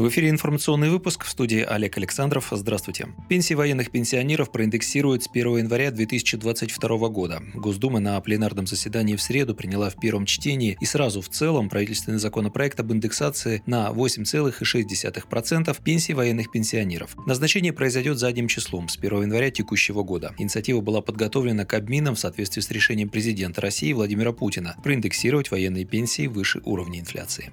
В эфире информационный выпуск в студии Олег Александров. Здравствуйте. Пенсии военных пенсионеров проиндексируют с 1 января 2022 года. Госдума на пленарном заседании в среду приняла в первом чтении и сразу в целом правительственный законопроект об индексации на 8,6% пенсий военных пенсионеров. Назначение произойдет задним числом с 1 января текущего года. Инициатива была подготовлена Кабмином в соответствии с решением президента России Владимира Путина проиндексировать военные пенсии выше уровня инфляции.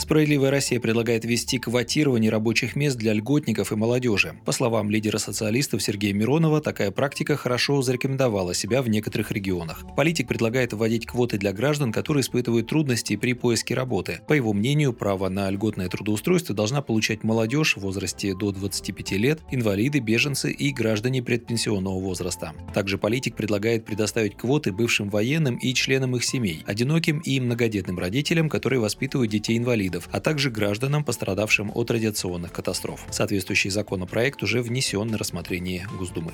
Справедливая Россия предлагает ввести квотирование рабочих мест для льготников и молодежи. По словам лидера социалистов Сергея Миронова, такая практика хорошо зарекомендовала себя в некоторых регионах. Политик предлагает вводить квоты для граждан, которые испытывают трудности при поиске работы. По его мнению, право на льготное трудоустройство должна получать молодежь в возрасте до 25 лет, инвалиды, беженцы и граждане предпенсионного возраста. Также политик предлагает предоставить квоты бывшим военным и членам их семей, одиноким и многодетным родителям, которые воспитывают детей-инвалидов инвалидов, а также гражданам, пострадавшим от радиационных катастроф. Соответствующий законопроект уже внесен на рассмотрение Госдумы.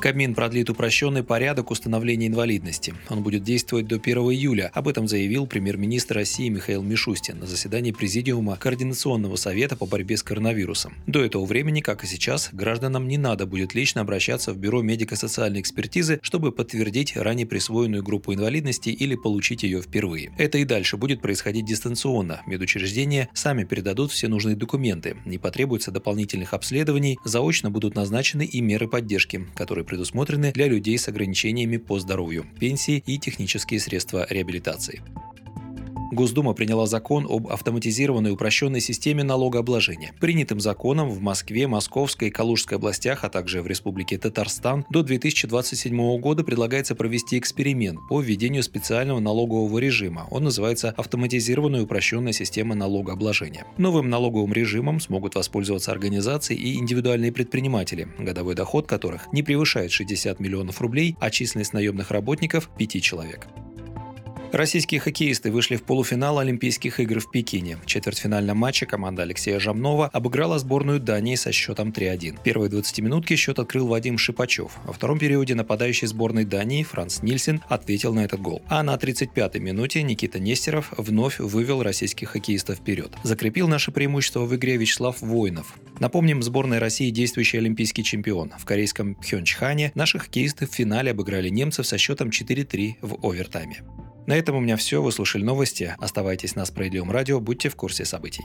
Кабмин продлит упрощенный порядок установления инвалидности. Он будет действовать до 1 июля. Об этом заявил премьер-министр России Михаил Мишустин на заседании Президиума Координационного совета по борьбе с коронавирусом. До этого времени, как и сейчас, гражданам не надо будет лично обращаться в Бюро медико-социальной экспертизы, чтобы подтвердить ранее присвоенную группу инвалидности или получить ее впервые. Это и дальше будет происходить дистанционно. Медучреждения сами передадут все нужные документы. Не потребуется дополнительных обследований, заочно будут назначены и меры поддержки, которые предусмотрены для людей с ограничениями по здоровью, пенсии и технические средства реабилитации. Госдума приняла закон об автоматизированной упрощенной системе налогообложения. Принятым законом в Москве, Московской и Калужской областях, а также в Республике Татарстан до 2027 года предлагается провести эксперимент по введению специального налогового режима. Он называется «Автоматизированная упрощенная система налогообложения». Новым налоговым режимом смогут воспользоваться организации и индивидуальные предприниматели, годовой доход которых не превышает 60 миллионов рублей, а численность наемных работников – 5 человек. Российские хоккеисты вышли в полуфинал Олимпийских игр в Пекине. В четвертьфинальном матче команда Алексея Жамнова обыграла сборную Дании со счетом 3-1. Первые 20 минутки счет открыл Вадим Шипачев. Во втором периоде нападающий сборной Дании Франц Нильсен ответил на этот гол. А на 35-й минуте Никита Нестеров вновь вывел российских хоккеистов вперед. Закрепил наше преимущество в игре Вячеслав Воинов. Напомним, сборная России действующий олимпийский чемпион. В корейском Пхенчхане наши хоккеисты в финале обыграли немцев со счетом 4-3 в овертайме. На этом у меня все. Вы слушали новости. Оставайтесь на Справедливом радио. Будьте в курсе событий.